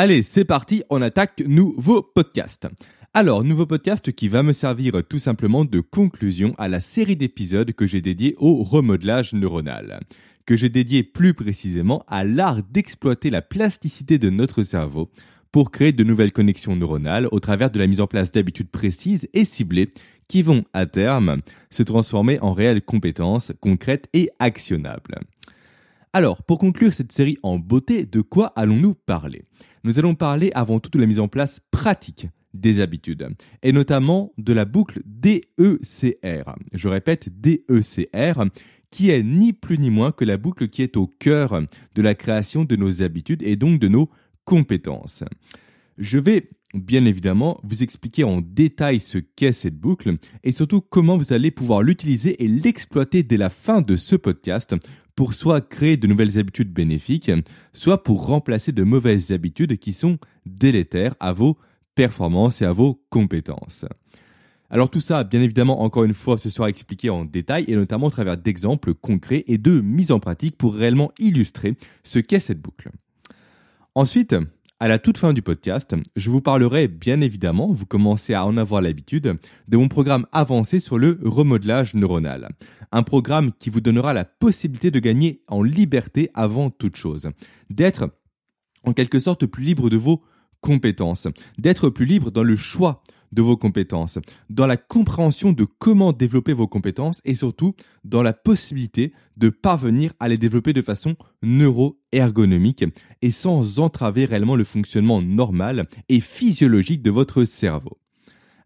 Allez, c'est parti, on attaque nouveau podcast. Alors, nouveau podcast qui va me servir tout simplement de conclusion à la série d'épisodes que j'ai dédié au remodelage neuronal, que j'ai dédié plus précisément à l'art d'exploiter la plasticité de notre cerveau pour créer de nouvelles connexions neuronales au travers de la mise en place d'habitudes précises et ciblées qui vont, à terme, se transformer en réelles compétences concrètes et actionnables. Alors, pour conclure cette série en beauté, de quoi allons-nous parler? Nous allons parler avant tout de la mise en place pratique des habitudes, et notamment de la boucle DECR. Je répète, DECR, qui est ni plus ni moins que la boucle qui est au cœur de la création de nos habitudes et donc de nos compétences. Je vais bien évidemment vous expliquer en détail ce qu'est cette boucle et surtout comment vous allez pouvoir l'utiliser et l'exploiter dès la fin de ce podcast pour soit créer de nouvelles habitudes bénéfiques, soit pour remplacer de mauvaises habitudes qui sont délétères à vos performances et à vos compétences. Alors tout ça, bien évidemment, encore une fois, ce sera expliqué en détail et notamment au travers d'exemples concrets et de mise en pratique pour réellement illustrer ce qu'est cette boucle. Ensuite, à la toute fin du podcast, je vous parlerai bien évidemment, vous commencez à en avoir l'habitude, de mon programme avancé sur le remodelage neuronal. Un programme qui vous donnera la possibilité de gagner en liberté avant toute chose. D'être en quelque sorte plus libre de vos compétences. D'être plus libre dans le choix de vos compétences, dans la compréhension de comment développer vos compétences et surtout dans la possibilité de parvenir à les développer de façon neuro-ergonomique et sans entraver réellement le fonctionnement normal et physiologique de votre cerveau.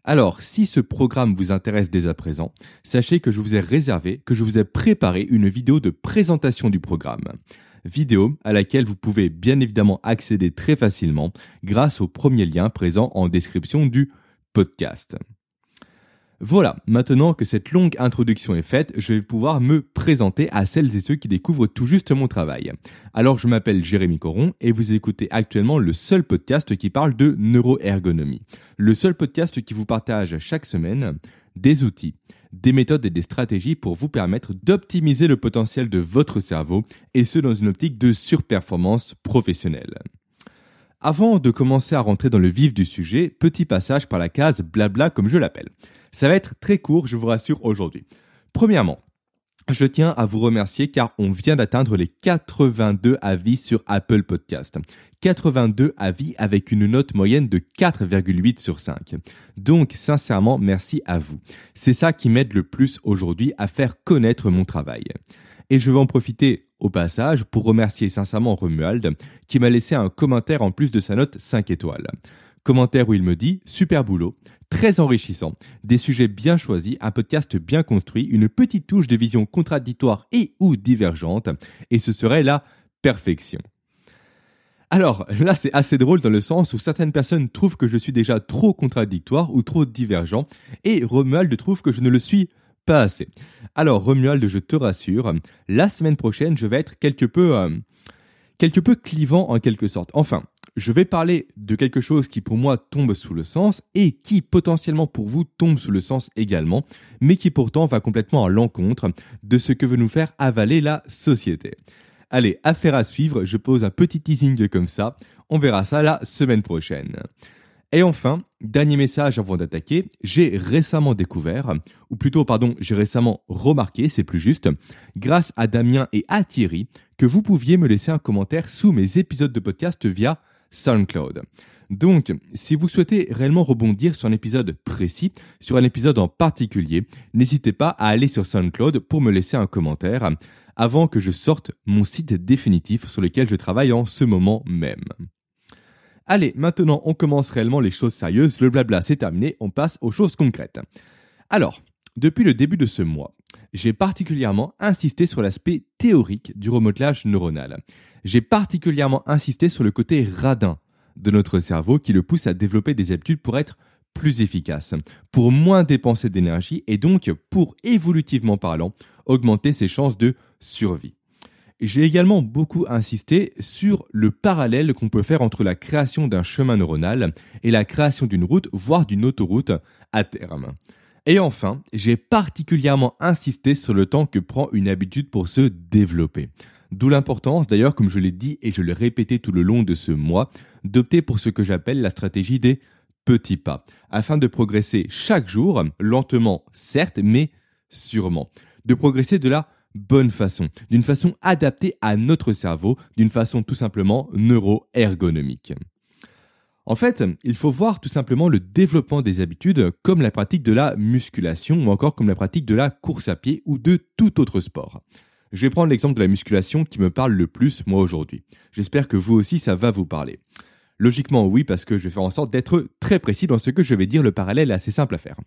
Alors, si ce programme vous intéresse dès à présent, sachez que je vous ai réservé, que je vous ai préparé une vidéo de présentation du programme. Vidéo à laquelle vous pouvez bien évidemment accéder très facilement grâce au premier lien présent en description du podcast. Voilà, maintenant que cette longue introduction est faite, je vais pouvoir me présenter à celles et ceux qui découvrent tout juste mon travail. Alors je m'appelle Jérémy Coron et vous écoutez actuellement le seul podcast qui parle de neuroergonomie. Le seul podcast qui vous partage chaque semaine des outils, des méthodes et des stratégies pour vous permettre d'optimiser le potentiel de votre cerveau et ce dans une optique de surperformance professionnelle. Avant de commencer à rentrer dans le vif du sujet, petit passage par la case blabla comme je l'appelle. Ça va être très court, je vous rassure aujourd'hui. Premièrement, je tiens à vous remercier car on vient d'atteindre les 82 avis sur Apple Podcast. 82 avis avec une note moyenne de 4,8 sur 5. Donc sincèrement, merci à vous. C'est ça qui m'aide le plus aujourd'hui à faire connaître mon travail. Et je vais en profiter au passage pour remercier sincèrement Romuald qui m'a laissé un commentaire en plus de sa note 5 étoiles. Commentaire où il me dit super boulot, très enrichissant, des sujets bien choisis, un podcast bien construit, une petite touche de vision contradictoire et ou divergente, et ce serait la perfection. Alors là, c'est assez drôle dans le sens où certaines personnes trouvent que je suis déjà trop contradictoire ou trop divergent, et Romuald trouve que je ne le suis pas assez. Alors, Romuald, je te rassure, la semaine prochaine, je vais être quelque peu, euh, quelque peu clivant en quelque sorte. Enfin, je vais parler de quelque chose qui pour moi tombe sous le sens et qui potentiellement pour vous tombe sous le sens également, mais qui pourtant va complètement à l'encontre de ce que veut nous faire avaler la société. Allez, affaire à suivre, je pose un petit teasing comme ça, on verra ça la semaine prochaine. Et enfin, dernier message avant d'attaquer, j'ai récemment découvert, ou plutôt pardon, j'ai récemment remarqué, c'est plus juste, grâce à Damien et à Thierry, que vous pouviez me laisser un commentaire sous mes épisodes de podcast via SoundCloud. Donc, si vous souhaitez réellement rebondir sur un épisode précis, sur un épisode en particulier, n'hésitez pas à aller sur SoundCloud pour me laisser un commentaire avant que je sorte mon site définitif sur lequel je travaille en ce moment même. Allez, maintenant on commence réellement les choses sérieuses, le blabla c'est terminé, on passe aux choses concrètes. Alors, depuis le début de ce mois, j'ai particulièrement insisté sur l'aspect théorique du remodelage neuronal. J'ai particulièrement insisté sur le côté radin de notre cerveau qui le pousse à développer des habitudes pour être plus efficace, pour moins dépenser d'énergie et donc, pour évolutivement parlant, augmenter ses chances de survie. J'ai également beaucoup insisté sur le parallèle qu'on peut faire entre la création d'un chemin neuronal et la création d'une route, voire d'une autoroute à terme. Et enfin, j'ai particulièrement insisté sur le temps que prend une habitude pour se développer. D'où l'importance, d'ailleurs, comme je l'ai dit et je l'ai répété tout le long de ce mois, d'opter pour ce que j'appelle la stratégie des petits pas, afin de progresser chaque jour, lentement certes, mais sûrement. De progresser de la bonne façon, d'une façon adaptée à notre cerveau, d'une façon tout simplement neuro-ergonomique. En fait, il faut voir tout simplement le développement des habitudes comme la pratique de la musculation ou encore comme la pratique de la course à pied ou de tout autre sport. Je vais prendre l'exemple de la musculation qui me parle le plus moi aujourd'hui. J'espère que vous aussi ça va vous parler. Logiquement oui parce que je vais faire en sorte d'être très précis dans ce que je vais dire, le parallèle est assez simple à faire.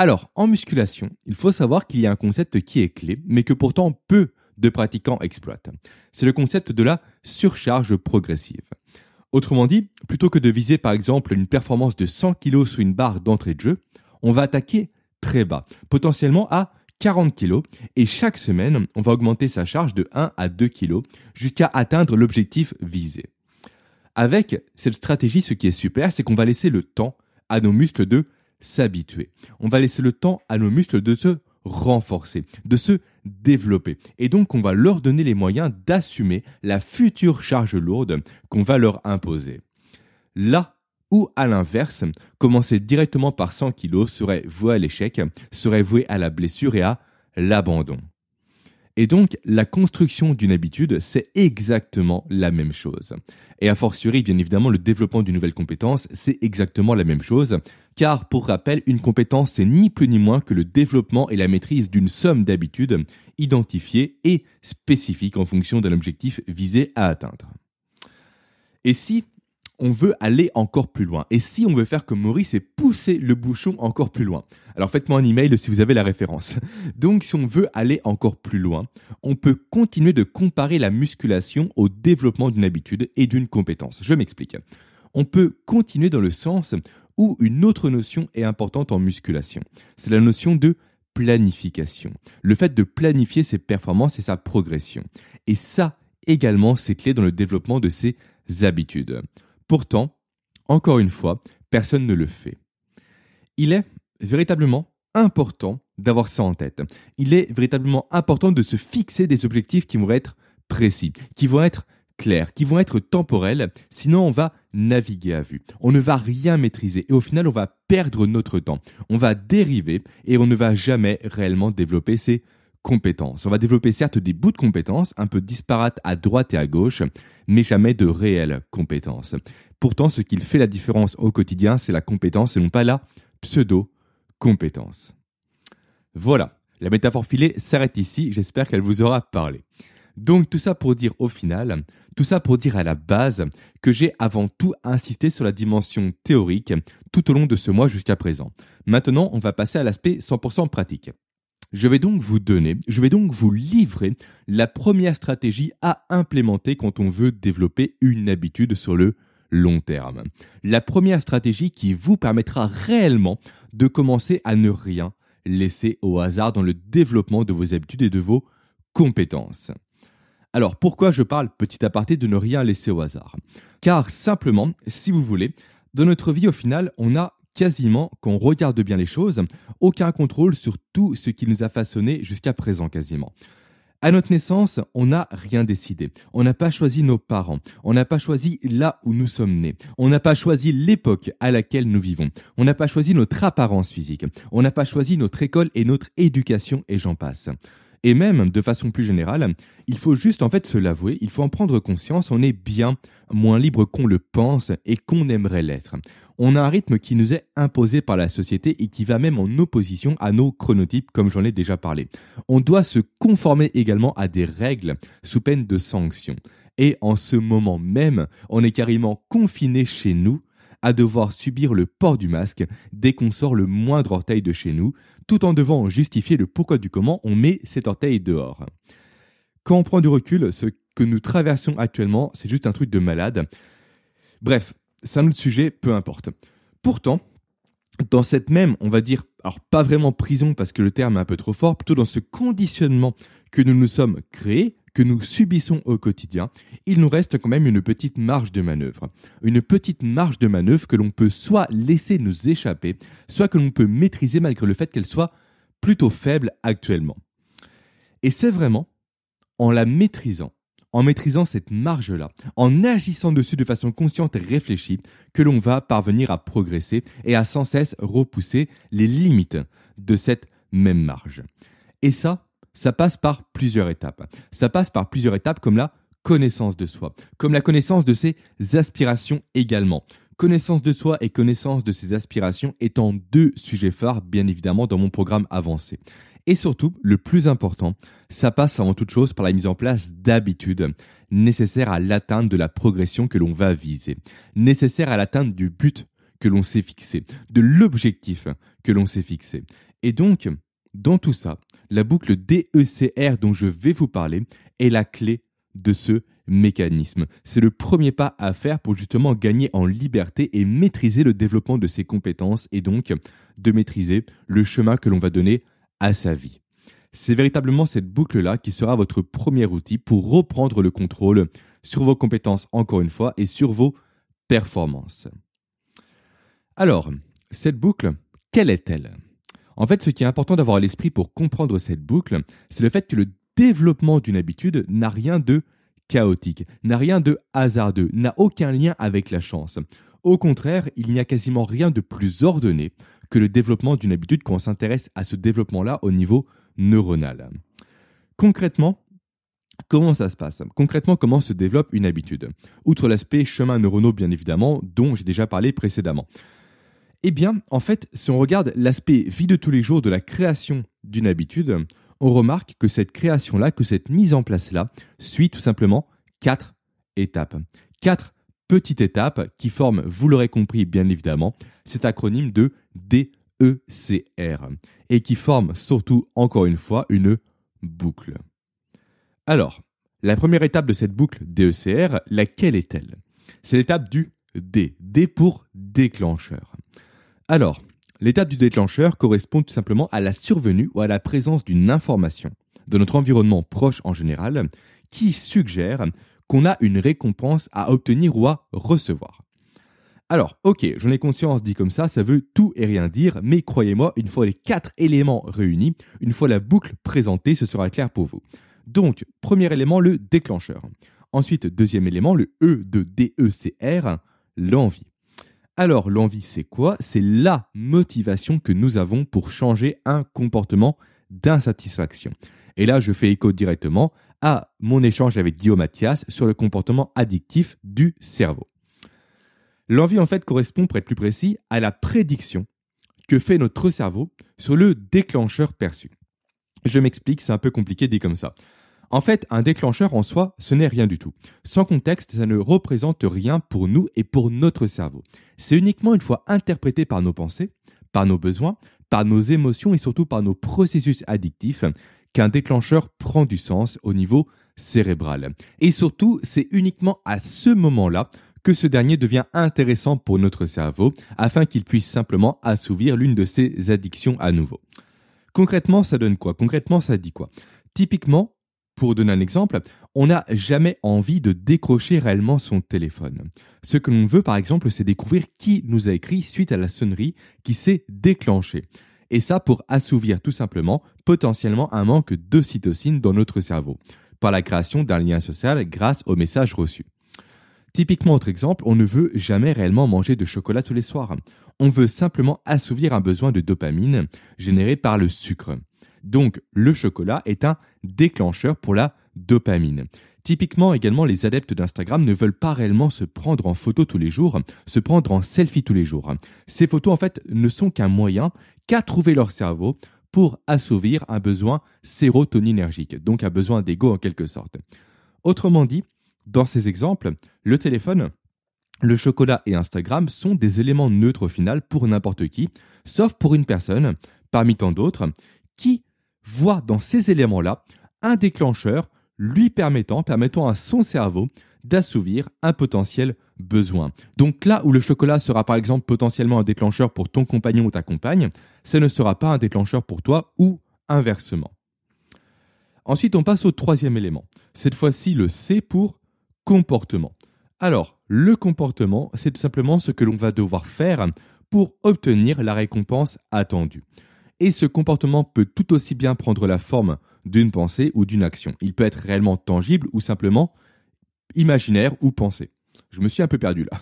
Alors, en musculation, il faut savoir qu'il y a un concept qui est clé, mais que pourtant peu de pratiquants exploitent. C'est le concept de la surcharge progressive. Autrement dit, plutôt que de viser par exemple une performance de 100 kg sous une barre d'entrée de jeu, on va attaquer très bas, potentiellement à 40 kg, et chaque semaine, on va augmenter sa charge de 1 à 2 kg jusqu'à atteindre l'objectif visé. Avec cette stratégie, ce qui est super, c'est qu'on va laisser le temps à nos muscles de s'habituer. On va laisser le temps à nos muscles de se renforcer, de se développer. Et donc, on va leur donner les moyens d'assumer la future charge lourde qu'on va leur imposer. Là où, à l'inverse, commencer directement par 100 kg serait voué à l'échec, serait voué à la blessure et à l'abandon. Et donc, la construction d'une habitude, c'est exactement la même chose. Et a fortiori, bien évidemment, le développement d'une nouvelle compétence, c'est exactement la même chose. Car, pour rappel, une compétence, c'est ni plus ni moins que le développement et la maîtrise d'une somme d'habitudes identifiées et spécifiques en fonction d'un objectif visé à atteindre. Et si on veut aller encore plus loin? Et si on veut faire comme Maurice et pousser le bouchon encore plus loin? Alors faites-moi un email si vous avez la référence. Donc si on veut aller encore plus loin, on peut continuer de comparer la musculation au développement d'une habitude et d'une compétence. Je m'explique. On peut continuer dans le sens où une autre notion est importante en musculation. C'est la notion de planification. Le fait de planifier ses performances et sa progression. Et ça également, c'est clé dans le développement de ses habitudes. Pourtant, encore une fois, personne ne le fait. Il est véritablement important d'avoir ça en tête. Il est véritablement important de se fixer des objectifs qui vont être précis, qui vont être clairs, qui vont être temporels, sinon on va naviguer à vue. On ne va rien maîtriser et au final on va perdre notre temps. On va dériver et on ne va jamais réellement développer ses compétences. On va développer certes des bouts de compétences, un peu disparates à droite et à gauche, mais jamais de réelles compétences. Pourtant, ce qui fait la différence au quotidien, c'est la compétence et non pas la pseudo-compétence. Voilà, la métaphore filée s'arrête ici, j'espère qu'elle vous aura parlé. Donc tout ça pour dire au final, tout ça pour dire à la base que j'ai avant tout insisté sur la dimension théorique tout au long de ce mois jusqu'à présent. Maintenant, on va passer à l'aspect 100% pratique. Je vais donc vous donner, je vais donc vous livrer la première stratégie à implémenter quand on veut développer une habitude sur le long terme. La première stratégie qui vous permettra réellement de commencer à ne rien laisser au hasard dans le développement de vos habitudes et de vos compétences. Alors pourquoi je parle petit aparté de ne rien laisser au hasard? Car simplement, si vous voulez, dans notre vie au final, on a quasiment, quand on regarde bien les choses, aucun contrôle sur tout ce qui nous a façonné jusqu'à présent quasiment. À notre naissance, on n'a rien décidé. On n'a pas choisi nos parents. On n'a pas choisi là où nous sommes nés. On n'a pas choisi l'époque à laquelle nous vivons. On n'a pas choisi notre apparence physique. On n'a pas choisi notre école et notre éducation et j'en passe. Et même, de façon plus générale, il faut juste en fait se l'avouer, il faut en prendre conscience, on est bien moins libre qu'on le pense et qu'on aimerait l'être. On a un rythme qui nous est imposé par la société et qui va même en opposition à nos chronotypes, comme j'en ai déjà parlé. On doit se conformer également à des règles sous peine de sanctions. Et en ce moment même, on est carrément confiné chez nous à devoir subir le port du masque dès qu'on sort le moindre orteil de chez nous, tout en devant justifier le pourquoi du comment on met cet orteil dehors. Quand on prend du recul, ce que nous traversons actuellement, c'est juste un truc de malade. Bref, c'est un autre sujet, peu importe. Pourtant, dans cette même, on va dire, alors pas vraiment prison parce que le terme est un peu trop fort, plutôt dans ce conditionnement que nous nous sommes créés, que nous subissons au quotidien, il nous reste quand même une petite marge de manœuvre. Une petite marge de manœuvre que l'on peut soit laisser nous échapper, soit que l'on peut maîtriser malgré le fait qu'elle soit plutôt faible actuellement. Et c'est vraiment en la maîtrisant, en maîtrisant cette marge-là, en agissant dessus de façon consciente et réfléchie, que l'on va parvenir à progresser et à sans cesse repousser les limites de cette même marge. Et ça, ça passe par plusieurs étapes. Ça passe par plusieurs étapes comme la connaissance de soi, comme la connaissance de ses aspirations également. Connaissance de soi et connaissance de ses aspirations étant deux sujets phares, bien évidemment, dans mon programme avancé. Et surtout, le plus important, ça passe avant toute chose par la mise en place d'habitudes nécessaires à l'atteinte de la progression que l'on va viser, nécessaires à l'atteinte du but que l'on s'est fixé, de l'objectif que l'on s'est fixé. Et donc, dans tout ça, la boucle DECR dont je vais vous parler est la clé de ce mécanisme. C'est le premier pas à faire pour justement gagner en liberté et maîtriser le développement de ses compétences et donc de maîtriser le chemin que l'on va donner à sa vie. C'est véritablement cette boucle-là qui sera votre premier outil pour reprendre le contrôle sur vos compétences, encore une fois, et sur vos performances. Alors, cette boucle, quelle est-elle? En fait, ce qui est important d'avoir à l'esprit pour comprendre cette boucle, c'est le fait que le développement d'une habitude n'a rien de chaotique, n'a rien de hasardeux, n'a aucun lien avec la chance. Au contraire, il n'y a quasiment rien de plus ordonné que le développement d'une habitude quand on s'intéresse à ce développement-là au niveau neuronal. Concrètement, comment ça se passe? Concrètement, comment se développe une habitude? Outre l'aspect chemin neuronaux, bien évidemment, dont j'ai déjà parlé précédemment. Eh bien, en fait, si on regarde l'aspect vie de tous les jours de la création d'une habitude, on remarque que cette création-là, que cette mise en place-là, suit tout simplement quatre étapes. Quatre petite étape qui forme, vous l'aurez compris bien évidemment, cet acronyme de DECR et qui forme surtout, encore une fois, une boucle. Alors, la première étape de cette boucle DECR, laquelle est-elle? C'est l'étape du D, D pour déclencheur. Alors, l'étape du déclencheur correspond tout simplement à la survenue ou à la présence d'une information de notre environnement proche en général qui suggère qu'on a une récompense à obtenir ou à recevoir. Alors, ok, j'en ai conscience, dit comme ça, ça veut tout et rien dire, mais croyez-moi, une fois les quatre éléments réunis, une fois la boucle présentée, ce sera clair pour vous. Donc, premier élément, le déclencheur. Ensuite, deuxième élément, le E de DECR, l'envie. Alors, l'envie, c'est quoi? C'est la motivation que nous avons pour changer un comportement d'insatisfaction. Et là, je fais écho directement à mon échange avec Guillaume Mathias sur le comportement addictif du cerveau. L'envie, en fait, correspond, pour être plus précis, à la prédiction que fait notre cerveau sur le déclencheur perçu. Je m'explique, c'est un peu compliqué dit comme ça. En fait, un déclencheur en soi, ce n'est rien du tout. Sans contexte, ça ne représente rien pour nous et pour notre cerveau. C'est uniquement une fois interprété par nos pensées, par nos besoins, par nos émotions et surtout par nos processus addictifs qu'un déclencheur prend du sens au niveau cérébral. Et surtout, c'est uniquement à ce moment-là que ce dernier devient intéressant pour notre cerveau afin qu'il puisse simplement assouvir l'une de ses addictions à nouveau. Concrètement, ça donne quoi? Concrètement, ça dit quoi? Typiquement, pour donner un exemple, on n'a jamais envie de décrocher réellement son téléphone. Ce que l'on veut, par exemple, c'est découvrir qui nous a écrit suite à la sonnerie qui s'est déclenchée. Et ça pour assouvir tout simplement potentiellement un manque d'ocytocine dans notre cerveau, par la création d'un lien social grâce aux messages reçus. Typiquement, autre exemple, on ne veut jamais réellement manger de chocolat tous les soirs. On veut simplement assouvir un besoin de dopamine généré par le sucre. Donc, le chocolat est un déclencheur pour la dopamine. Typiquement également, les adeptes d'Instagram ne veulent pas réellement se prendre en photo tous les jours, se prendre en selfie tous les jours. Ces photos, en fait, ne sont qu'un moyen qu'a trouvé leur cerveau pour assouvir un besoin sérotoninergique, donc un besoin d'ego en quelque sorte. Autrement dit, dans ces exemples, le téléphone, le chocolat et Instagram sont des éléments neutres au final pour n'importe qui, sauf pour une personne, parmi tant d'autres, qui voit dans ces éléments-là un déclencheur lui permettant, permettant à son cerveau d'assouvir un potentiel besoin. Donc là où le chocolat sera par exemple potentiellement un déclencheur pour ton compagnon ou ta compagne, ce ne sera pas un déclencheur pour toi ou inversement. Ensuite, on passe au troisième élément. Cette fois-ci, le C pour comportement. Alors, le comportement, c'est tout simplement ce que l'on va devoir faire pour obtenir la récompense attendue. Et ce comportement peut tout aussi bien prendre la forme d'une pensée ou d'une action. Il peut être réellement tangible ou simplement imaginaire ou pensé. Je me suis un peu perdu là.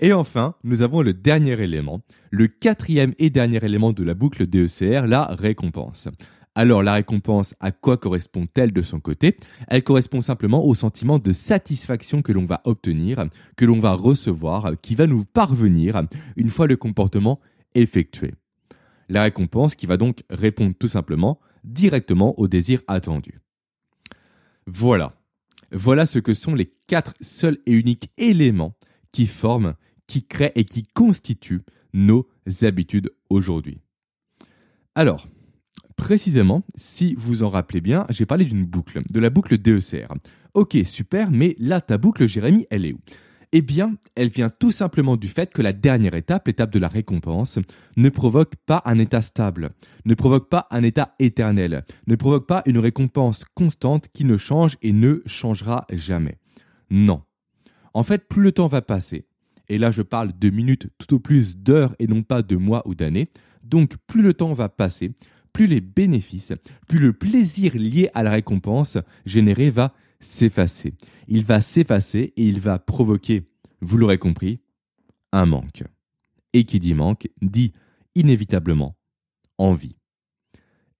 Et enfin, nous avons le dernier élément, le quatrième et dernier élément de la boucle DECR, la récompense. Alors la récompense, à quoi correspond-elle de son côté? Elle correspond simplement au sentiment de satisfaction que l'on va obtenir, que l'on va recevoir, qui va nous parvenir une fois le comportement effectué. La récompense qui va donc répondre tout simplement directement au désir attendu. Voilà. Voilà ce que sont les quatre seuls et uniques éléments qui forment, qui créent et qui constituent nos habitudes aujourd'hui. Alors, précisément, si vous en rappelez bien, j'ai parlé d'une boucle, de la boucle DECR. Ok, super, mais là, ta boucle, Jérémy, elle est où? Eh bien, elle vient tout simplement du fait que la dernière étape, l'étape de la récompense, ne provoque pas un état stable, ne provoque pas un état éternel, ne provoque pas une récompense constante qui ne change et ne changera jamais. Non. En fait, plus le temps va passer, et là je parle de minutes tout au plus d'heures et non pas de mois ou d'années, donc plus le temps va passer, plus les bénéfices, plus le plaisir lié à la récompense générée va s'effacer. Il va s'effacer et il va provoquer, vous l'aurez compris, un manque. Et qui dit manque dit inévitablement envie.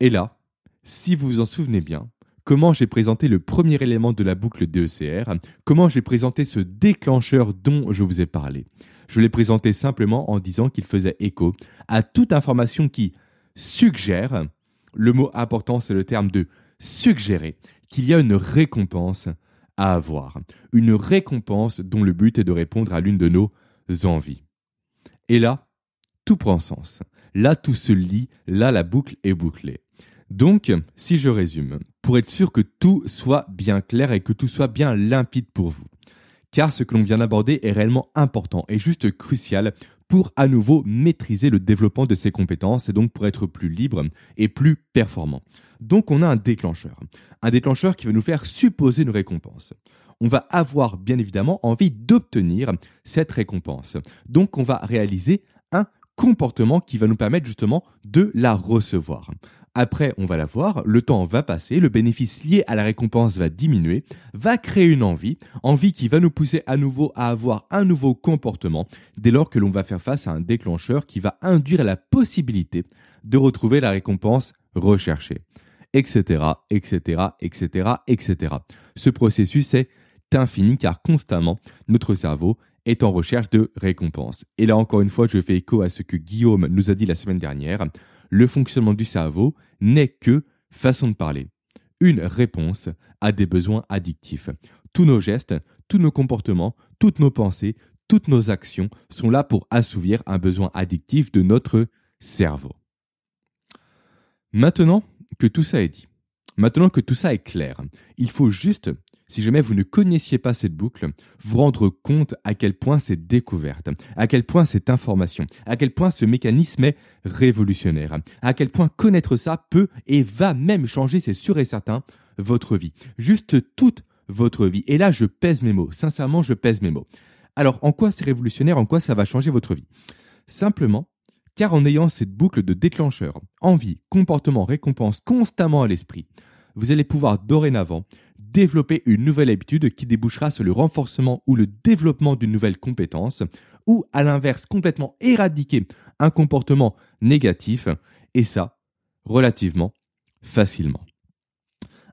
Et là, si vous vous en souvenez bien, comment j'ai présenté le premier élément de la boucle DECR, comment j'ai présenté ce déclencheur dont je vous ai parlé. Je l'ai présenté simplement en disant qu'il faisait écho à toute information qui suggère, le mot important c'est le terme de suggérer, qu'il y a une récompense à avoir. Une récompense dont le but est de répondre à l'une de nos envies. Et là, tout prend sens. Là, tout se lit. Là, la boucle est bouclée. Donc, si je résume, pour être sûr que tout soit bien clair et que tout soit bien limpide pour vous, car ce que l'on vient d'aborder est réellement important et juste crucial pour à nouveau maîtriser le développement de ses compétences et donc pour être plus libre et plus performant. Donc on a un déclencheur. Un déclencheur qui va nous faire supposer une récompense. On va avoir bien évidemment envie d'obtenir cette récompense. Donc on va réaliser un comportement qui va nous permettre justement de la recevoir. Après, on va la voir, le temps va passer, le bénéfice lié à la récompense va diminuer, va créer une envie, envie qui va nous pousser à nouveau à avoir un nouveau comportement dès lors que l'on va faire face à un déclencheur qui va induire la possibilité de retrouver la récompense recherchée etc., etc., etc., etc. Ce processus est infini car constamment notre cerveau est en recherche de récompenses. Et là encore une fois, je fais écho à ce que Guillaume nous a dit la semaine dernière. Le fonctionnement du cerveau n'est que, façon de parler, une réponse à des besoins addictifs. Tous nos gestes, tous nos comportements, toutes nos pensées, toutes nos actions sont là pour assouvir un besoin addictif de notre cerveau. Maintenant, que tout ça est dit, maintenant que tout ça est clair, il faut juste, si jamais vous ne connaissiez pas cette boucle, vous rendre compte à quel point c'est découverte, à quel point cette information, à quel point ce mécanisme est révolutionnaire, à quel point connaître ça peut et va même changer, c'est sûr et certain, votre vie. Juste toute votre vie. Et là, je pèse mes mots. Sincèrement, je pèse mes mots. Alors, en quoi c'est révolutionnaire? En quoi ça va changer votre vie? Simplement car en ayant cette boucle de déclencheur, envie, comportement, récompense constamment à l'esprit, vous allez pouvoir dorénavant développer une nouvelle habitude qui débouchera sur le renforcement ou le développement d'une nouvelle compétence, ou à l'inverse complètement éradiquer un comportement négatif, et ça relativement facilement.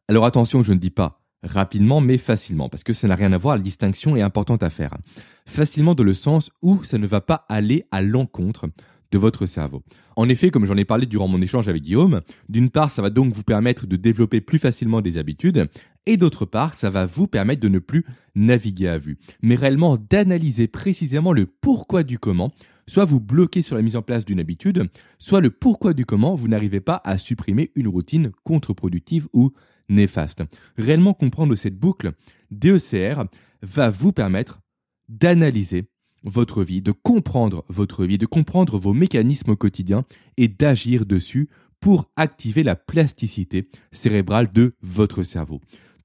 Alors attention, je ne dis pas rapidement, mais facilement, parce que ça n'a rien à voir, la distinction est importante à faire. Facilement dans le sens où ça ne va pas aller à l'encontre de votre cerveau. En effet, comme j'en ai parlé durant mon échange avec Guillaume, d'une part, ça va donc vous permettre de développer plus facilement des habitudes, et d'autre part, ça va vous permettre de ne plus naviguer à vue, mais réellement d'analyser précisément le pourquoi du comment, soit vous bloquez sur la mise en place d'une habitude, soit le pourquoi du comment vous n'arrivez pas à supprimer une routine contre-productive ou néfaste. Réellement comprendre cette boucle DECR va vous permettre d'analyser votre vie, de comprendre votre vie, de comprendre vos mécanismes quotidiens et d'agir dessus pour activer la plasticité cérébrale de votre cerveau.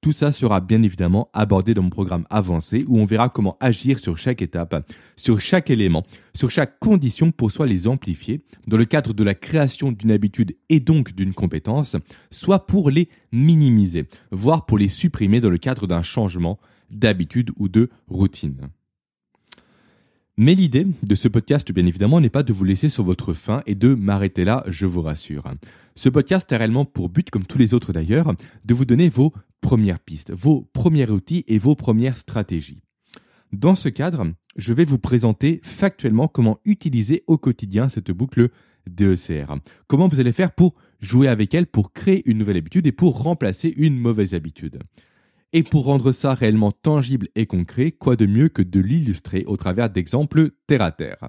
Tout ça sera bien évidemment abordé dans mon programme avancé où on verra comment agir sur chaque étape, sur chaque élément, sur chaque condition pour soit les amplifier dans le cadre de la création d'une habitude et donc d'une compétence, soit pour les minimiser, voire pour les supprimer dans le cadre d'un changement d'habitude ou de routine. Mais l'idée de ce podcast, bien évidemment, n'est pas de vous laisser sur votre faim et de m'arrêter là, je vous rassure. Ce podcast a réellement pour but, comme tous les autres d'ailleurs, de vous donner vos premières pistes, vos premiers outils et vos premières stratégies. Dans ce cadre, je vais vous présenter factuellement comment utiliser au quotidien cette boucle DECR. Comment vous allez faire pour jouer avec elle, pour créer une nouvelle habitude et pour remplacer une mauvaise habitude. Et pour rendre ça réellement tangible et concret, quoi de mieux que de l'illustrer au travers d'exemples terre à terre?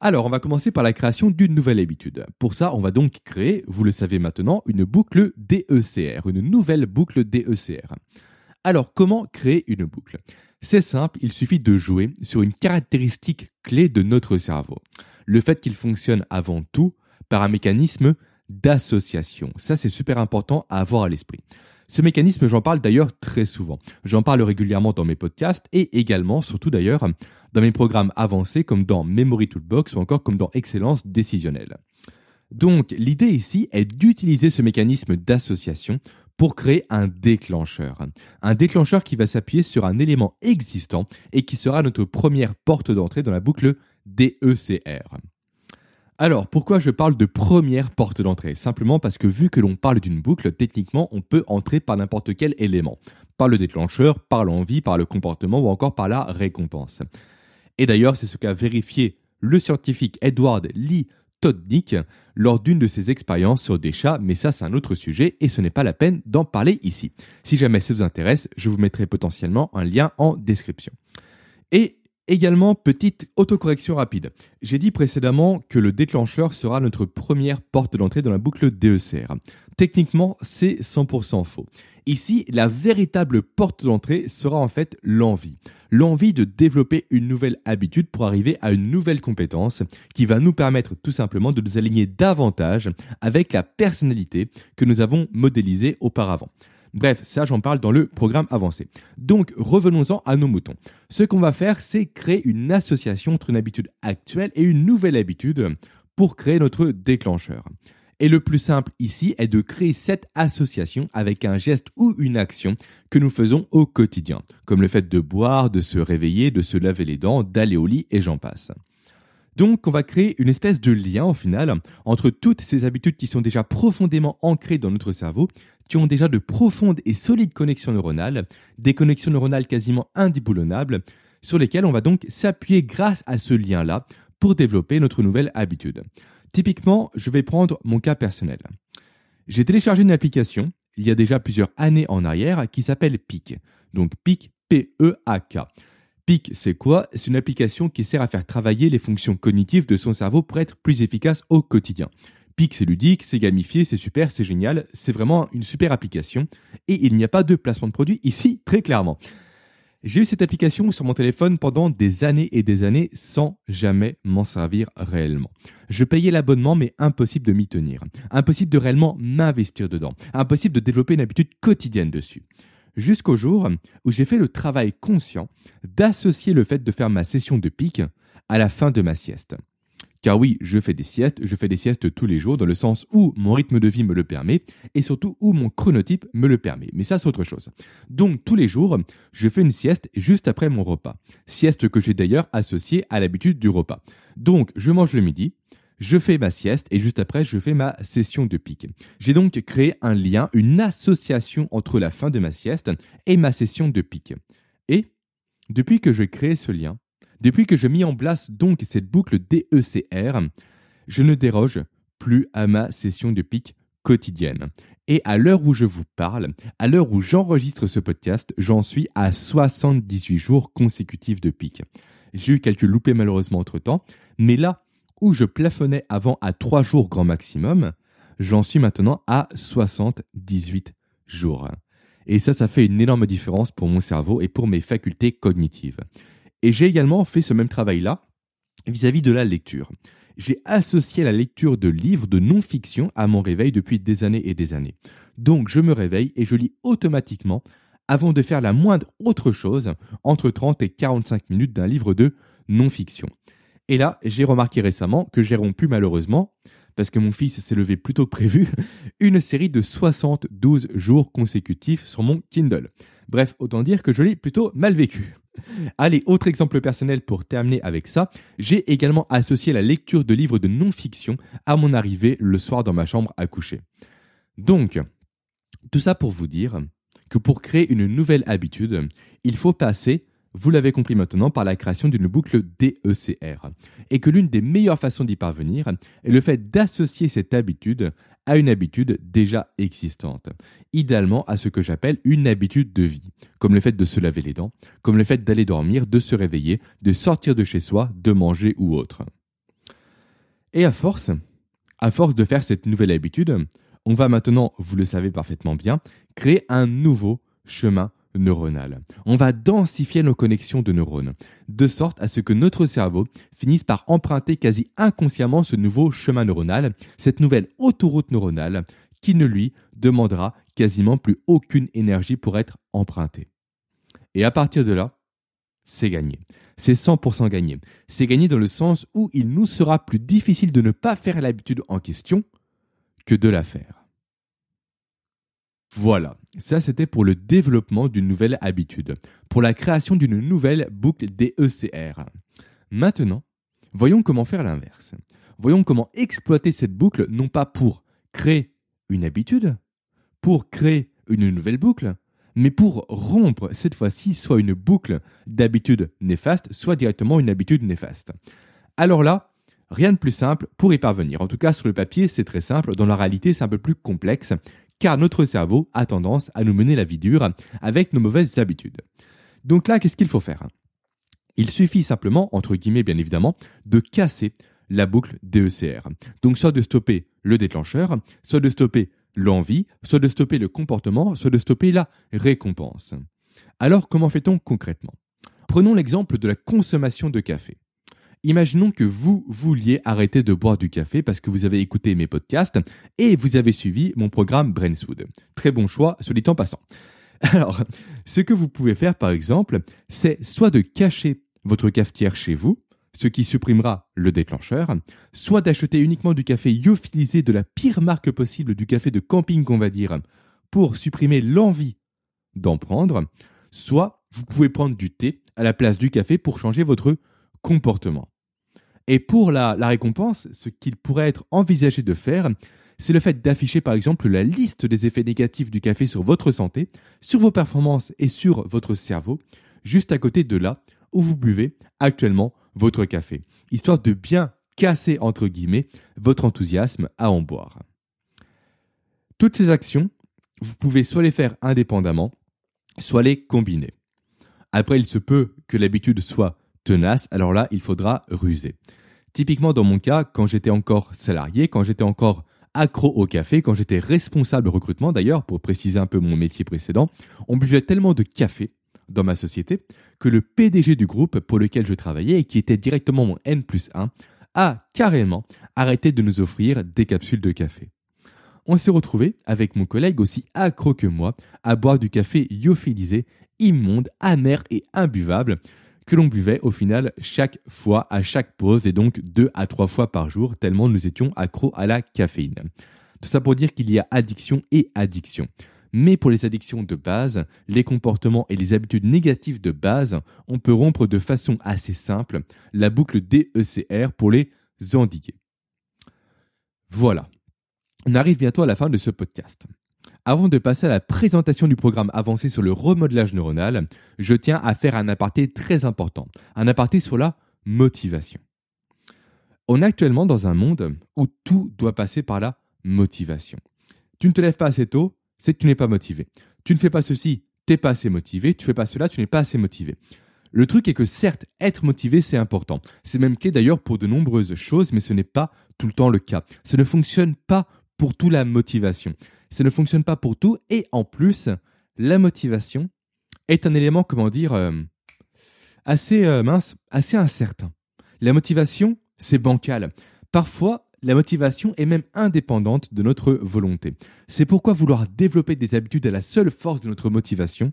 Alors, on va commencer par la création d'une nouvelle habitude. Pour ça, on va donc créer, vous le savez maintenant, une boucle DECR, une nouvelle boucle DECR. Alors, comment créer une boucle? C'est simple, il suffit de jouer sur une caractéristique clé de notre cerveau. Le fait qu'il fonctionne avant tout par un mécanisme d'association. Ça, c'est super important à avoir à l'esprit. Ce mécanisme, j'en parle d'ailleurs très souvent. J'en parle régulièrement dans mes podcasts et également, surtout d'ailleurs, dans mes programmes avancés comme dans Memory Toolbox ou encore comme dans Excellence décisionnelle. Donc, l'idée ici est d'utiliser ce mécanisme d'association pour créer un déclencheur. Un déclencheur qui va s'appuyer sur un élément existant et qui sera notre première porte d'entrée dans la boucle DECR. Alors, pourquoi je parle de première porte d'entrée? Simplement parce que vu que l'on parle d'une boucle, techniquement, on peut entrer par n'importe quel élément. Par le déclencheur, par l'envie, par le comportement ou encore par la récompense. Et d'ailleurs, c'est ce qu'a vérifié le scientifique Edward Lee Todnick lors d'une de ses expériences sur des chats, mais ça c'est un autre sujet et ce n'est pas la peine d'en parler ici. Si jamais ça vous intéresse, je vous mettrai potentiellement un lien en description. Et Également, petite autocorrection rapide. J'ai dit précédemment que le déclencheur sera notre première porte d'entrée dans la boucle DECR. Techniquement, c'est 100% faux. Ici, la véritable porte d'entrée sera en fait l'envie. L'envie de développer une nouvelle habitude pour arriver à une nouvelle compétence qui va nous permettre tout simplement de nous aligner davantage avec la personnalité que nous avons modélisée auparavant. Bref, ça j'en parle dans le programme avancé. Donc revenons-en à nos moutons. Ce qu'on va faire, c'est créer une association entre une habitude actuelle et une nouvelle habitude pour créer notre déclencheur. Et le plus simple ici est de créer cette association avec un geste ou une action que nous faisons au quotidien, comme le fait de boire, de se réveiller, de se laver les dents, d'aller au lit et j'en passe. Donc on va créer une espèce de lien au final entre toutes ces habitudes qui sont déjà profondément ancrées dans notre cerveau, qui ont déjà de profondes et solides connexions neuronales, des connexions neuronales quasiment indéboulonnables, sur lesquelles on va donc s'appuyer grâce à ce lien-là pour développer notre nouvelle habitude. Typiquement, je vais prendre mon cas personnel. J'ai téléchargé une application il y a déjà plusieurs années en arrière qui s'appelle PIC. Donc PIC, P-E-A-K. PIC, c'est quoi? C'est une application qui sert à faire travailler les fonctions cognitives de son cerveau pour être plus efficace au quotidien. PIC, c'est ludique, c'est gamifié, c'est super, c'est génial, c'est vraiment une super application. Et il n'y a pas de placement de produit ici, très clairement. J'ai eu cette application sur mon téléphone pendant des années et des années sans jamais m'en servir réellement. Je payais l'abonnement mais impossible de m'y tenir. Impossible de réellement m'investir dedans. Impossible de développer une habitude quotidienne dessus. Jusqu'au jour où j'ai fait le travail conscient d'associer le fait de faire ma session de pique à la fin de ma sieste. Car oui, je fais des siestes, je fais des siestes tous les jours dans le sens où mon rythme de vie me le permet et surtout où mon chronotype me le permet. Mais ça, c'est autre chose. Donc, tous les jours, je fais une sieste juste après mon repas. Sieste que j'ai d'ailleurs associée à l'habitude du repas. Donc, je mange le midi, je fais ma sieste et juste après, je fais ma session de pique. J'ai donc créé un lien, une association entre la fin de ma sieste et ma session de pique. Et, depuis que j'ai créé ce lien, depuis que je mis en place donc cette boucle DECR, je ne déroge plus à ma session de pic quotidienne. Et à l'heure où je vous parle, à l'heure où j'enregistre ce podcast, j'en suis à 78 jours consécutifs de pic. J'ai eu quelques loupés malheureusement entre temps, mais là où je plafonnais avant à 3 jours grand maximum, j'en suis maintenant à 78 jours. Et ça, ça fait une énorme différence pour mon cerveau et pour mes facultés cognitives. Et j'ai également fait ce même travail-là vis-à-vis de la lecture. j'ai associé la lecture de livres de non-fiction à mon réveil depuis des années et des années. Donc je me réveille et je lis automatiquement avant de faire la moindre autre chose entre 30 et 45 minutes d'un livre de non-fiction. Et là, j'ai remarqué récemment que j'ai rompu malheureusement, parce que mon fils s'est levé plus tôt que prévu, une série de 72 jours consécutifs sur mon Kindle. Bref, autant dire que je l'ai plutôt mal vécu. Allez, autre exemple personnel pour terminer avec ça, j'ai également associé la lecture de livres de non-fiction à mon arrivée le soir dans ma chambre à coucher. Donc, tout ça pour vous dire que pour créer une nouvelle habitude, il faut passer, vous l'avez compris maintenant, par la création d'une boucle DECR. Et que l'une des meilleures façons d'y parvenir est le fait d'associer cette habitude à une habitude déjà existante. Idéalement à ce que j'appelle une habitude de vie, comme le fait de se laver les dents, comme le fait d'aller dormir, de se réveiller, de sortir de chez soi, de manger ou autre. Et à force, à force de faire cette nouvelle habitude, on va maintenant, vous le savez parfaitement bien, créer un nouveau chemin neuronal. On va densifier nos connexions de neurones, de sorte à ce que notre cerveau finisse par emprunter quasi inconsciemment ce nouveau chemin neuronal, cette nouvelle autoroute neuronale, qui ne lui demandera quasiment plus aucune énergie pour être empruntée. Et à partir de là, c'est gagné. C'est 100% gagné. C'est gagné dans le sens où il nous sera plus difficile de ne pas faire l'habitude en question que de la faire. Voilà, ça c'était pour le développement d'une nouvelle habitude, pour la création d'une nouvelle boucle DECR. Maintenant, voyons comment faire l'inverse. Voyons comment exploiter cette boucle non pas pour créer une habitude, pour créer une nouvelle boucle, mais pour rompre cette fois-ci soit une boucle d'habitude néfaste, soit directement une habitude néfaste. Alors là, rien de plus simple pour y parvenir. En tout cas, sur le papier, c'est très simple. Dans la réalité, c'est un peu plus complexe car notre cerveau a tendance à nous mener la vie dure avec nos mauvaises habitudes. Donc là, qu'est-ce qu'il faut faire? Il suffit simplement, entre guillemets bien évidemment, de casser la boucle DECR. Donc soit de stopper le déclencheur, soit de stopper l'envie, soit de stopper le comportement, soit de stopper la récompense. Alors comment fait-on concrètement? Prenons l'exemple de la consommation de café. Imaginons que vous vouliez arrêter de boire du café parce que vous avez écouté mes podcasts et vous avez suivi mon programme Brainswood. Très bon choix, soit dit en passant. Alors, ce que vous pouvez faire par exemple, c'est soit de cacher votre cafetière chez vous, ce qui supprimera le déclencheur, soit d'acheter uniquement du café lyophilisé de la pire marque possible du café de camping qu'on va dire, pour supprimer l'envie d'en prendre, soit vous pouvez prendre du thé à la place du café pour changer votre comportement. Et pour la, récompense, ce qu'il pourrait être envisagé de faire, c'est le fait d'afficher par exemple la liste des effets négatifs du café sur votre santé, sur vos performances et sur votre cerveau, juste à côté de là où vous buvez actuellement votre café, histoire de bien casser entre guillemets votre enthousiasme à en boire. Toutes ces actions, vous pouvez soit les faire indépendamment, soit les combiner. Après, il se peut que l'habitude soit tenace, alors là, il faudra ruser. Typiquement dans mon cas, quand j'étais encore salarié, quand j'étais encore accro au café, quand j'étais responsable recrutement d'ailleurs, pour préciser un peu mon métier précédent, on buvait tellement de café dans ma société que le PDG du groupe pour lequel je travaillais et qui était directement mon N plus 1 a carrément arrêté de nous offrir des capsules de café. On s'est retrouvé avec mon collègue aussi accro que moi à boire du café lyophilisé, immonde, amer et imbuvable que l'on buvait au final chaque fois, à chaque pause, et donc deux à trois fois par jour, tellement nous étions accros à la caféine. Tout ça pour dire qu'il y a addiction et addiction. Mais pour les addictions de base, les comportements et les habitudes négatives de base, on peut rompre de façon assez simple la boucle DECR pour les endiguer. Voilà. On arrive bientôt à la fin de ce podcast. Avant de passer à la présentation du programme avancé sur le remodelage neuronal, je tiens à faire un aparté très important, un aparté sur la motivation. On est actuellement dans un monde où tout doit passer par la motivation. Tu ne te lèves pas assez tôt, c'est que tu n'es pas motivé. Tu ne fais pas ceci, tu n'es pas assez motivé. Tu ne fais pas cela, tu n'es pas assez motivé. Le truc est que certes, être motivé, c'est important. C'est même clé d'ailleurs pour de nombreuses choses, mais ce n'est pas tout le temps le cas. Ça ne fonctionne pas pour toute la motivation ça ne fonctionne pas pour tout. Et en plus, la motivation est un élément, comment dire, euh, assez euh, mince, assez incertain. La motivation, c'est bancal. Parfois, la motivation est même indépendante de notre volonté. C'est pourquoi vouloir développer des habitudes à la seule force de notre motivation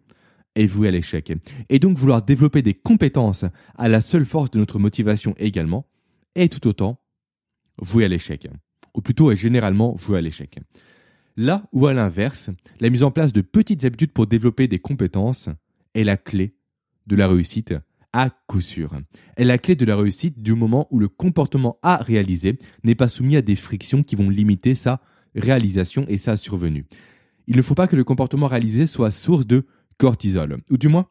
est voué à l'échec. Et donc vouloir développer des compétences à la seule force de notre motivation également est tout autant voué à l'échec. Ou plutôt est généralement voué à l'échec. Là où à l'inverse, la mise en place de petites habitudes pour développer des compétences est la clé de la réussite à coup sûr. Est la clé de la réussite du moment où le comportement à réaliser n'est pas soumis à des frictions qui vont limiter sa réalisation et sa survenue. Il ne faut pas que le comportement réalisé soit source de cortisol, ou du moins,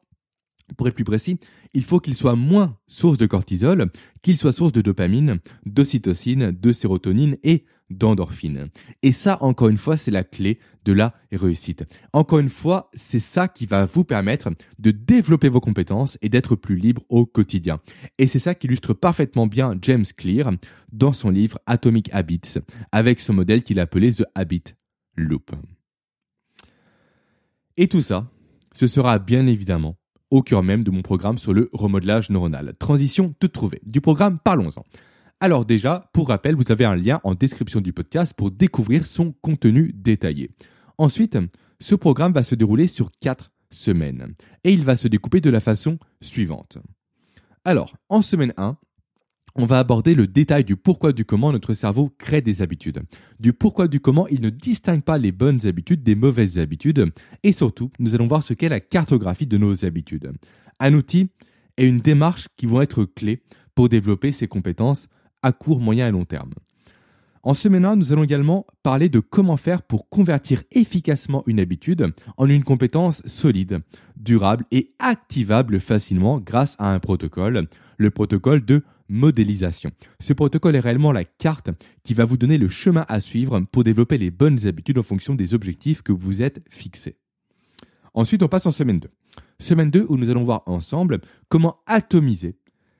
pour être plus précis, il faut qu'il soit moins source de cortisol qu'il soit source de dopamine, d'ocytocine, de sérotonine et d'endorphine. Et ça, encore une fois, c'est la clé de la réussite. Encore une fois, c'est ça qui va vous permettre de développer vos compétences et d'être plus libre au quotidien. Et c'est ça qu'illustre parfaitement bien James Clear dans son livre Atomic Habits, avec ce modèle qu'il appelait The Habit Loop. Et tout ça, ce sera bien évidemment au cœur même de mon programme sur le remodelage neuronal. Transition toute trouvée. Du programme, parlons-en. Alors déjà, pour rappel, vous avez un lien en description du podcast pour découvrir son contenu détaillé. Ensuite, ce programme va se dérouler sur 4 semaines et il va se découper de la façon suivante. Alors, en semaine 1, on va aborder le détail du pourquoi du comment notre cerveau crée des habitudes. Du pourquoi du comment il ne distingue pas les bonnes habitudes des mauvaises habitudes. Et surtout, nous allons voir ce qu'est la cartographie de nos habitudes. Un outil et une démarche qui vont être clés pour développer ces compétences à court, moyen et long terme. En semaine 1, nous allons également parler de comment faire pour convertir efficacement une habitude en une compétence solide, durable et activable facilement grâce à un protocole, le protocole de modélisation. Ce protocole est réellement la carte qui va vous donner le chemin à suivre pour développer les bonnes habitudes en fonction des objectifs que vous êtes fixés. Ensuite, on passe en semaine 2. Semaine 2 où nous allons voir ensemble comment atomiser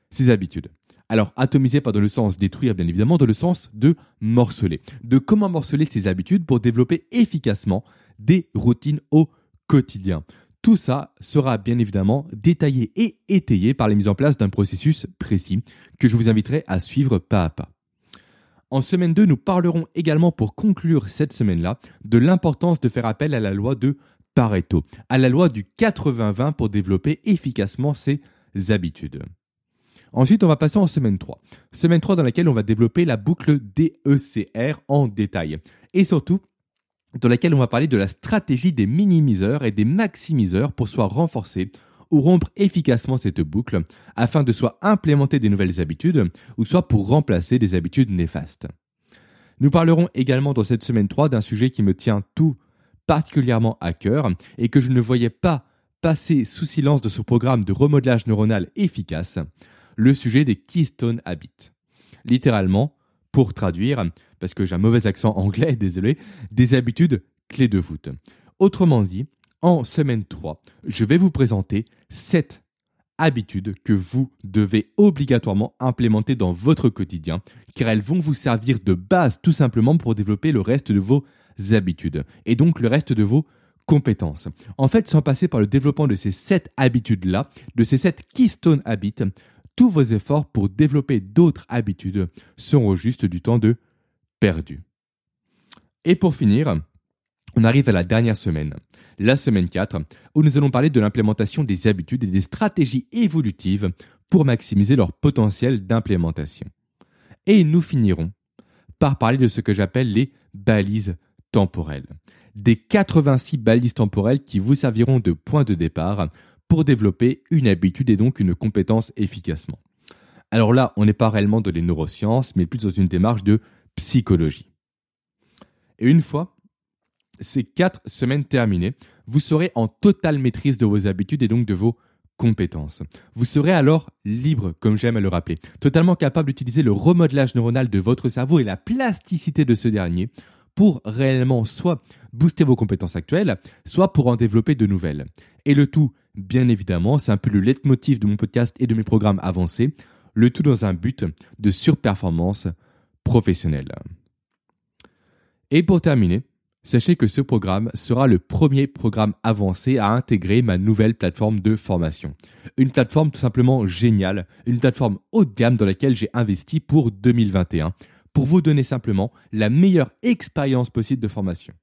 ces habitudes. Alors, atomiser pas dans le sens détruire, bien évidemment, dans le sens de morceler. De comment morceler ses habitudes pour développer efficacement des routines au quotidien. Tout ça sera bien évidemment détaillé et étayé par la mise en place d'un processus précis que je vous inviterai à suivre pas à pas. En semaine 2, nous parlerons également pour conclure cette semaine-là de l'importance de faire appel à la loi de Pareto, à la loi du 80-20 pour développer efficacement ses habitudes. Ensuite, on va passer en semaine 3. Semaine 3 dans laquelle on va développer la boucle DECR en détail. Et surtout, dans laquelle on va parler de la stratégie des minimiseurs et des maximiseurs pour soit renforcer ou rompre efficacement cette boucle afin de soit implémenter des nouvelles habitudes ou soit pour remplacer des habitudes néfastes. Nous parlerons également dans cette semaine 3 d'un sujet qui me tient tout particulièrement à cœur et que je ne voyais pas passer sous silence de ce programme de remodelage neuronal efficace, le sujet des Keystone Habits. Littéralement, pour traduire, parce que j'ai un mauvais accent anglais, désolé, des habitudes clés de voûte. Autrement dit, en semaine 3, je vais vous présenter 7 habitudes que vous devez obligatoirement implémenter dans votre quotidien, car elles vont vous servir de base tout simplement pour développer le reste de vos habitudes, et donc le reste de vos compétences. En fait, sans passer par le développement de ces 7 habitudes-là, de ces 7 keystone habits, tous vos efforts pour développer d'autres habitudes seront juste du temps de perdu. Et pour finir, on arrive à la dernière semaine, la semaine 4, où nous allons parler de l'implémentation des habitudes et des stratégies évolutives pour maximiser leur potentiel d'implémentation. Et nous finirons par parler de ce que j'appelle les balises temporelles. Des 86 balises temporelles qui vous serviront de point de départ pour développer une habitude et donc une compétence efficacement. Alors là, on n'est pas réellement dans les neurosciences, mais plus dans une démarche de psychologie. Et une fois ces quatre semaines terminées, vous serez en totale maîtrise de vos habitudes et donc de vos compétences. Vous serez alors libre, comme j'aime à le rappeler, totalement capable d'utiliser le remodelage neuronal de votre cerveau et la plasticité de ce dernier pour réellement soit booster vos compétences actuelles, soit pour en développer de nouvelles. Et le tout, bien évidemment, c'est un peu le leitmotiv de mon podcast et de mes programmes avancés, le tout dans un but de surperformance professionnelle. Et pour terminer, sachez que ce programme sera le premier programme avancé à intégrer ma nouvelle plateforme de formation. Une plateforme tout simplement géniale, une plateforme haut de gamme dans laquelle j'ai investi pour 2021 pour vous donner simplement la meilleure expérience possible de formation.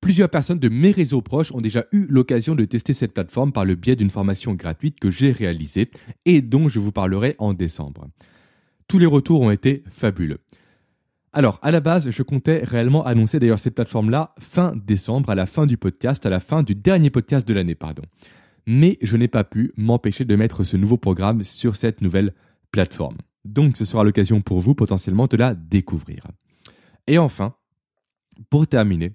Plusieurs personnes de mes réseaux proches ont déjà eu l'occasion de tester cette plateforme par le biais d'une formation gratuite que j'ai réalisée et dont je vous parlerai en décembre. Tous les retours ont été fabuleux. Alors, à la base, je comptais réellement annoncer d'ailleurs cette plateforme-là fin décembre, à la fin du podcast, à la fin du dernier podcast de l'année, pardon. Mais je n'ai pas pu m'empêcher de mettre ce nouveau programme sur cette nouvelle plateforme. Donc, ce sera l'occasion pour vous potentiellement de la découvrir. Et enfin, pour terminer,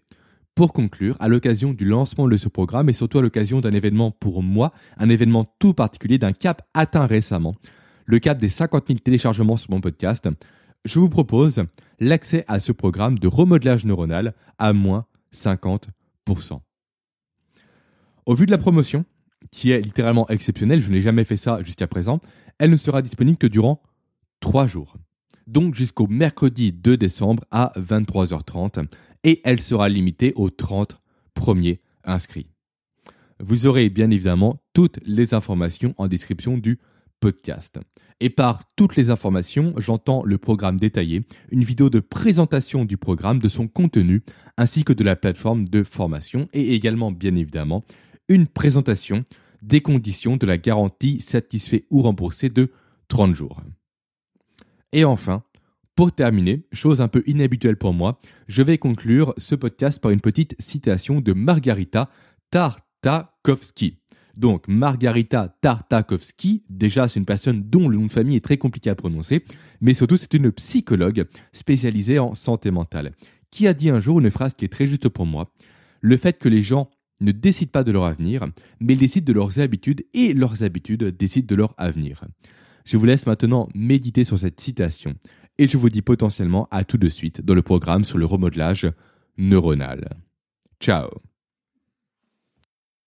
pour conclure, à l'occasion du lancement de ce programme et surtout à l'occasion d'un événement pour moi, un événement tout particulier d'un cap atteint récemment, le cap des 50 000 téléchargements sur mon podcast, je vous propose l'accès à ce programme de remodelage neuronal à moins 50%. Au vu de la promotion, qui est littéralement exceptionnelle, je n'ai jamais fait ça jusqu'à présent, elle ne sera disponible que durant 3 jours. Donc jusqu'au mercredi 2 décembre à 23h30 et elle sera limitée aux 30 premiers inscrits. Vous aurez bien évidemment toutes les informations en description du podcast. Et par toutes les informations, j'entends le programme détaillé, une vidéo de présentation du programme, de son contenu, ainsi que de la plateforme de formation, et également, bien évidemment, une présentation des conditions de la garantie satisfait ou remboursée de 30 jours. Et enfin, pour terminer, chose un peu inhabituelle pour moi, je vais conclure ce podcast par une petite citation de Margarita Tartakovsky. Donc Margarita Tartakovsky, déjà c'est une personne dont le nom de famille est très compliqué à prononcer, mais surtout c'est une psychologue spécialisée en santé mentale, qui a dit un jour une phrase qui est très juste pour moi, le fait que les gens ne décident pas de leur avenir, mais décident de leurs habitudes et leurs habitudes décident de leur avenir. Je vous laisse maintenant méditer sur cette citation et je vous dis potentiellement à tout de suite dans le programme sur le remodelage neuronal. Ciao